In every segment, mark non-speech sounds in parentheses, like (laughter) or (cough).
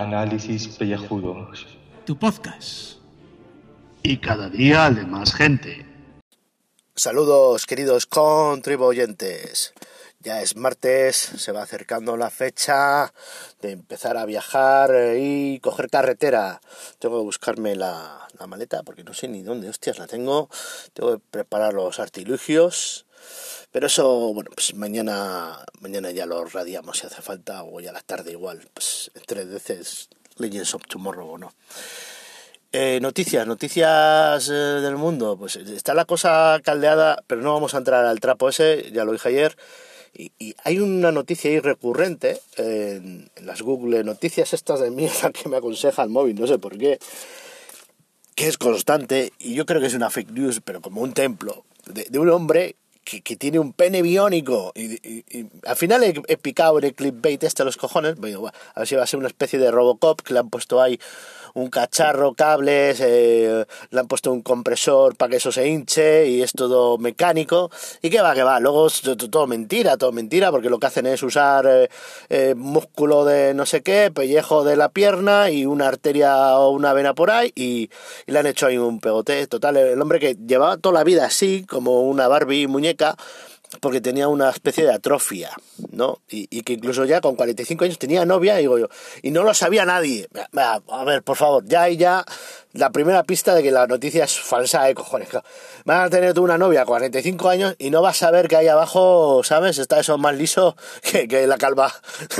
Análisis Pellejudos. Tu podcast. Y cada día de más gente. Saludos queridos contribuyentes. Ya es martes, se va acercando la fecha de empezar a viajar y coger carretera. Tengo que buscarme la, la maleta porque no sé ni dónde hostias la tengo. Tengo que preparar los artilugios. Pero eso, bueno, pues mañana, mañana ya lo radiamos si hace falta, o ya a la tarde igual, pues tres veces Legends of Tomorrow o no. Eh, noticias, noticias eh, del mundo, pues está la cosa caldeada, pero no vamos a entrar al trapo ese, ya lo dije ayer. Y, hay una noticia ahí recurrente en, las Google Noticias estas de mierda que me aconseja el móvil, no sé por qué, que es constante, y yo creo que es una fake news, pero como un templo, de un hombre que, que, tiene un pene biónico. Y, y, y al final he, he, picado el clickbait este a los cojones. Bueno, a ver si va a ser una especie de Robocop que le han puesto ahí un cacharro, cables, eh, le han puesto un compresor para que eso se hinche y es todo mecánico. Y que va, que va. Luego todo mentira, todo mentira, porque lo que hacen es usar eh, eh, músculo de no sé qué, pellejo de la pierna y una arteria o una vena por ahí y, y le han hecho ahí un pegote. Total, el hombre que llevaba toda la vida así, como una Barbie muñeca, porque tenía una especie de atrofia, ¿no? Y, y, que incluso ya con 45 años tenía novia, digo yo, y no lo sabía nadie. A ver, por favor, ya y ya la primera pista de que la noticia es falsa, ¿eh? Cojones. Vas a tener tú una novia 45 años y no vas a saber que ahí abajo, ¿sabes? Está eso más liso que, que la calva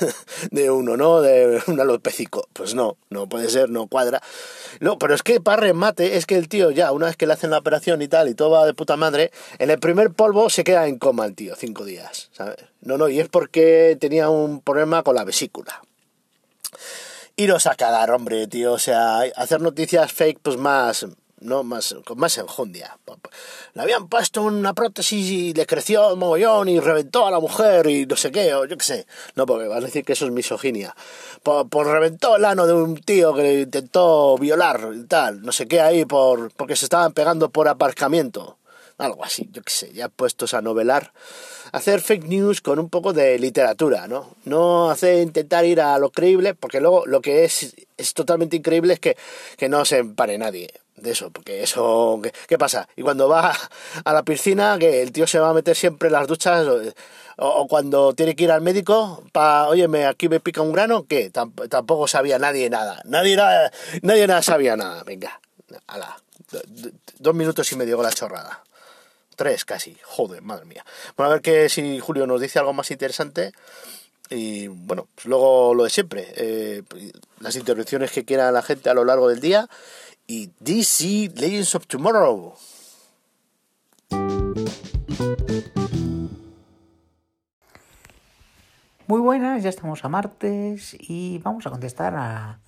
(laughs) de uno, ¿no? De un alopecico. Pues no, no puede ser, no cuadra. No, pero es que para remate, es que el tío ya, una vez que le hacen la operación y tal, y todo va de puta madre, en el primer polvo se queda en coma el tío, cinco días, ¿sabes? No, no, y es porque tenía un problema con la vesícula iros a cagar, hombre, tío. O sea, hacer noticias fake, pues más, no más, con más enjundia. Le habían puesto una prótesis y le creció el mogollón y reventó a la mujer y no sé qué, o yo qué sé. No, porque van a decir que eso es misoginia. Por, por reventó el ano de un tío que intentó violar y tal, no sé qué ahí, por, porque se estaban pegando por aparcamiento. Algo así, yo qué sé, ya puestos a novelar hacer fake news con un poco de literatura, ¿no? No hacer intentar ir a lo creíble, porque luego lo que es, es totalmente increíble es que, que no se empare nadie de eso, porque eso, ¿qué, ¿qué, pasa? Y cuando va a la piscina, que el tío se va a meter siempre en las duchas, o, cuando tiene que ir al médico, para, oye, aquí me pica un grano, ¿qué? Tamp tampoco sabía nadie nada, nadie, nada, nadie nada sabía nada, venga, ala, dos minutos y medio con la chorrada. Tres casi, joder, madre mía. Bueno, a ver que si Julio nos dice algo más interesante. Y bueno, pues luego lo de siempre. Eh, las intervenciones que quiera la gente a lo largo del día. Y DC Legends of Tomorrow. Muy buenas, ya estamos a martes y vamos a contestar a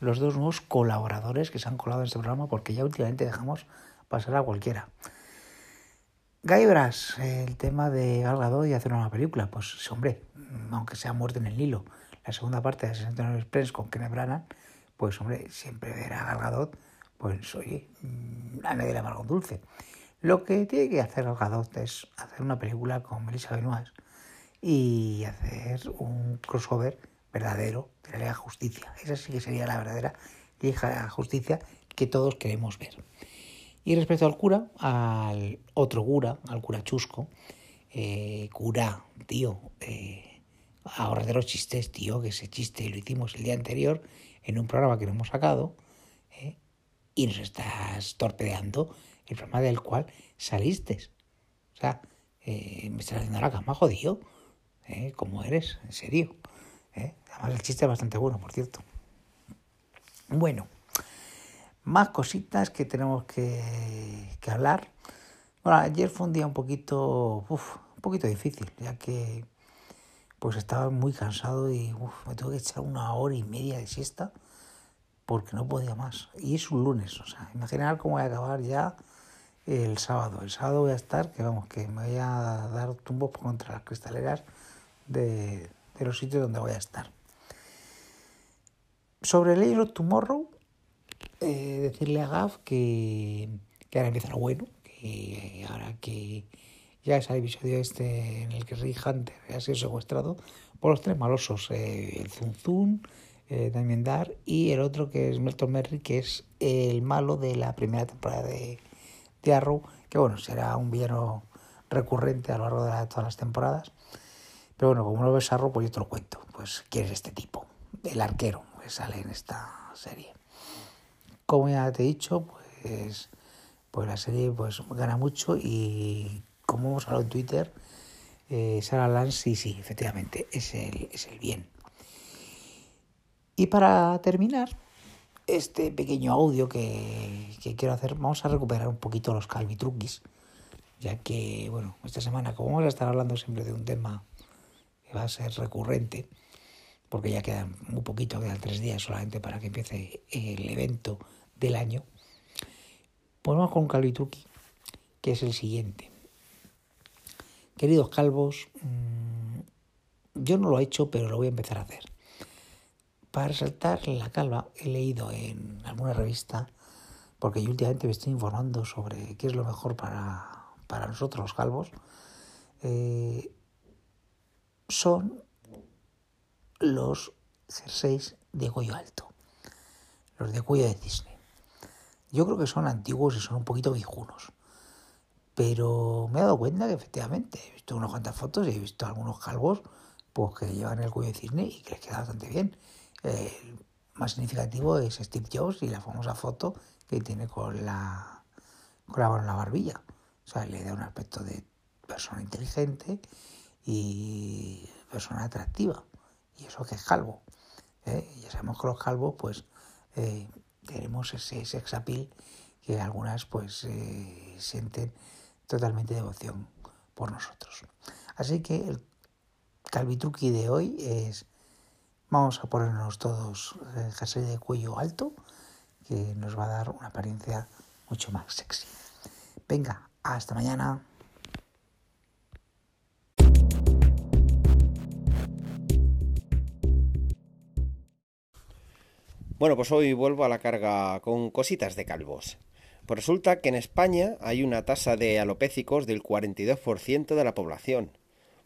los dos nuevos colaboradores que se han colado en este programa porque ya últimamente dejamos pasar a cualquiera. Gaibras, el tema de Gal Gadot y hacer una película, pues hombre, aunque sea muerte en el Nilo, la segunda parte de 69 Express con Kenneth Branagh, pues hombre, siempre ver a Gal Gadot, pues oye, a nadie le amargo dulce. Lo que tiene que hacer Gal Gadot es hacer una película con Melissa Benoist y hacer un crossover verdadero de la Liga Justicia. Esa sí que sería la verdadera Liga Justicia que todos queremos ver. Y respecto al cura, al otro cura, al cura chusco, eh, cura, tío, eh, ahora de los chistes, tío, que ese chiste lo hicimos el día anterior en un programa que no hemos sacado eh, y nos estás torpedeando el programa del cual saliste. O sea, eh, me estás haciendo la cama, jodido. ¿Eh? ¿Cómo eres? En serio. Además, el chiste es bastante bueno, por cierto. Bueno más cositas que tenemos que, hablar. Bueno, ayer fue un día un poquito, un poquito difícil, ya que pues estaba muy cansado y uf, me tuve que echar una hora y media de siesta porque no podía más. Y es un lunes, o sea, imaginar cómo voy a acabar ya el sábado. El sábado voy a estar, que vamos, que me voy a dar tumbos contra las cristaleras de, de los sitios donde voy a estar. Sobre el Tomorrow, eh, decirle a Gaf que, que ahora empieza lo bueno, que ahora que ya es el episodio este en el que Rick Hunter ha sido secuestrado por los tres malosos, eh, el Zun Zun, eh, Damien Dar, y el otro que es Melton Merry, que es el malo de la primera temporada de, de Arrow, que bueno, será un villano recurrente a lo largo de todas las temporadas. Pero bueno, como no ves Arrow, pues yo te lo cuento. Pues quién es este tipo, el arquero que sale en esta serie. Como ya te he dicho, pues, pues la serie pues gana mucho y como hemos hablado en Twitter, eh, Sarah Lance, sí, sí, efectivamente, es el, es el bien. Y para terminar este pequeño audio que, que quiero hacer, vamos a recuperar un poquito los calvitruquis, ya que, bueno, esta semana, como vamos a estar hablando siempre de un tema que va a ser recurrente, porque ya quedan muy poquito, quedan tres días solamente para que empiece el evento del año, pues vamos con un calvitruqui, que es el siguiente. Queridos calvos, mmm, yo no lo he hecho, pero lo voy a empezar a hacer. Para resaltar la calva, he leído en alguna revista, porque yo últimamente me estoy informando sobre qué es lo mejor para, para nosotros los calvos, eh, son los jerseys de cuello alto, los de cuello de cisne. Yo creo que son antiguos y son un poquito viejunos, pero me he dado cuenta que efectivamente he visto unas cuantas fotos y he visto algunos calvos pues, que llevan el cuello de cisne y que les queda bastante bien. El más significativo es Steve Jobs y la famosa foto que tiene con la, con la en la barbilla. O sea, le da un aspecto de persona inteligente y persona atractiva. Y eso que es calvo. ¿eh? Ya sabemos que los calvos, pues, eh, tenemos ese sex appeal que algunas, pues, eh, sienten totalmente devoción por nosotros. Así que el calvitruqui de hoy es Vamos a ponernos todos el jersey de cuello alto, que nos va a dar una apariencia mucho más sexy. Venga, hasta mañana. Bueno, pues hoy vuelvo a la carga con cositas de calvos. Pues resulta que en España hay una tasa de alopécicos del 42% de la población.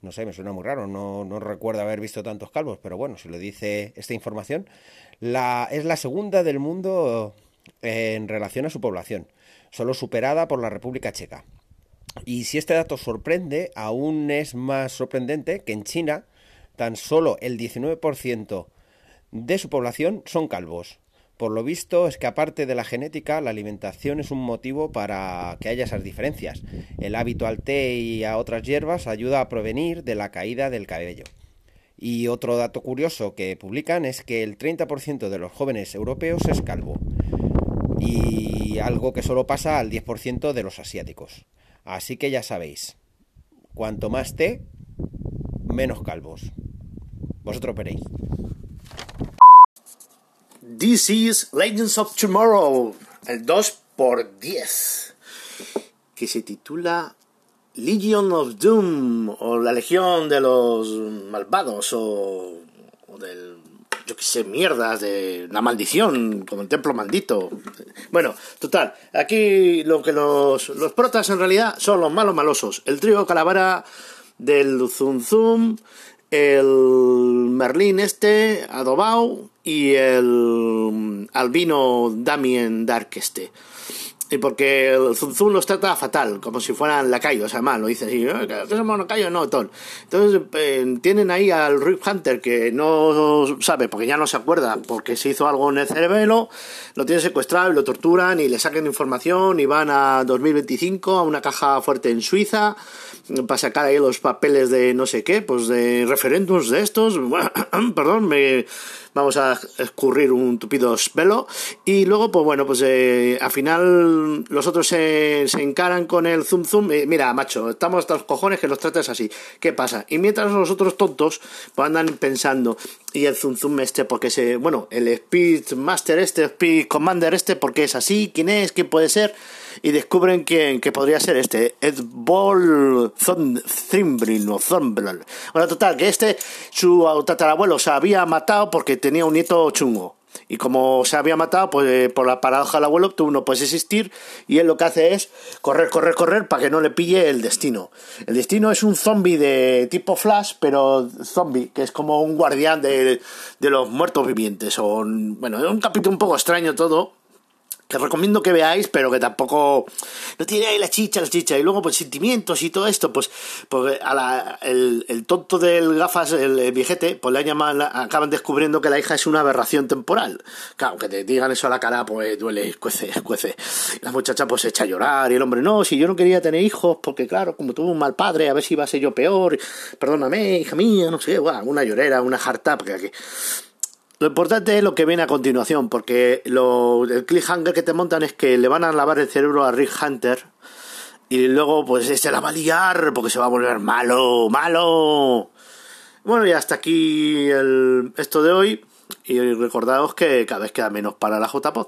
No sé, me suena muy raro, no, no, recuerdo haber visto tantos calvos, pero bueno, si lo dice esta información, la, es la segunda del mundo en relación a su población, solo superada por la República Checa. Y si este dato sorprende, aún es más sorprendente que en China tan solo el 19% de su población son calvos. Por lo visto es que aparte de la genética, la alimentación es un motivo para que haya esas diferencias. El hábito al té y a otras hierbas ayuda a prevenir de la caída del cabello. Y otro dato curioso que publican es que el 30% de los jóvenes europeos es calvo. Y algo que solo pasa al 10% de los asiáticos. Así que ya sabéis, cuanto más té, menos calvos. Vosotros veréis. This is Legends of Tomorrow, el 2x10, que se titula Legion of Doom, o la Legión de los Malvados, o, o del, yo qué sé, mierdas, de la maldición, como el templo maldito. Bueno, total, aquí lo que los, los protas en realidad son los malos malosos, el trío calavera del Zum Zum, el Merlín este, Adobao, y el albino Damien Dark este. Y porque el Zum Zum los trata fatal, como si fueran lacayos, además, lo dice así, ¿qué somos lacayos? No, ton. Entonces eh, tienen ahí al Rip Hunter que no sabe, porque ya no se acuerda, porque se hizo algo en el cerebelo, lo tienen secuestrado y lo torturan y le sacan información y van a 2025 a una caja fuerte en Suiza para sacar ahí los papeles de no sé qué, pues de referéndums de estos, (clears throat) perdón, me vamos a escurrir un tupido velo. Y luego pues bueno pues eh, al final los otros se, se, encaran con el zoom zoom. Eh, mira macho estamos hasta los cojones que los tratas así. ¿qué pasa? y mientras los otros tontos pues andan pensando y el zoom zoom este porque se bueno el speed master este speed commander este porque es así quién es quién puede ser y descubren que, que podría ser este Ed Ball Thimblin o Thumblin bueno total que este su tatarabuelo se había matado porque tenía un nieto chungo Y como se había matado, pues eh, por la paradoja del abuelo, tú no puedes existir. Y él lo que hace es correr, correr, correr para que no le pille el destino. El destino es un zombie de tipo Flash, pero zombie, que es como un guardián de, de los muertos vivientes. O, bueno, es un capítulo un poco extraño todo que recomiendo que veáis, pero que tampoco no tiene ahí la chicha, la chicha. Y luego, pues sentimientos y todo esto, pues, pues a la, el, el, tonto del gafas, el, viejete, pues le llaman, acaban descubriendo que la hija es una aberración temporal. Claro, que te digan eso a la cara, pues duele, cuece, (laughs) cuece. La muchacha pues se echa a llorar y el hombre, no, si yo no quería tener hijos, porque claro, como tuve un mal padre, a ver si iba a ser yo peor, perdóname, hija mía, no sé, una llorera, una harta, porque aquí lo importante es lo que viene a continuación, porque lo, el cliffhanger que te montan es que le van a lavar el cerebro a Rick Hunter y luego pues se la va a liar porque se va a volver malo, malo. Bueno, y hasta aquí el, esto de hoy y recordaos que cada vez queda menos para la JPod.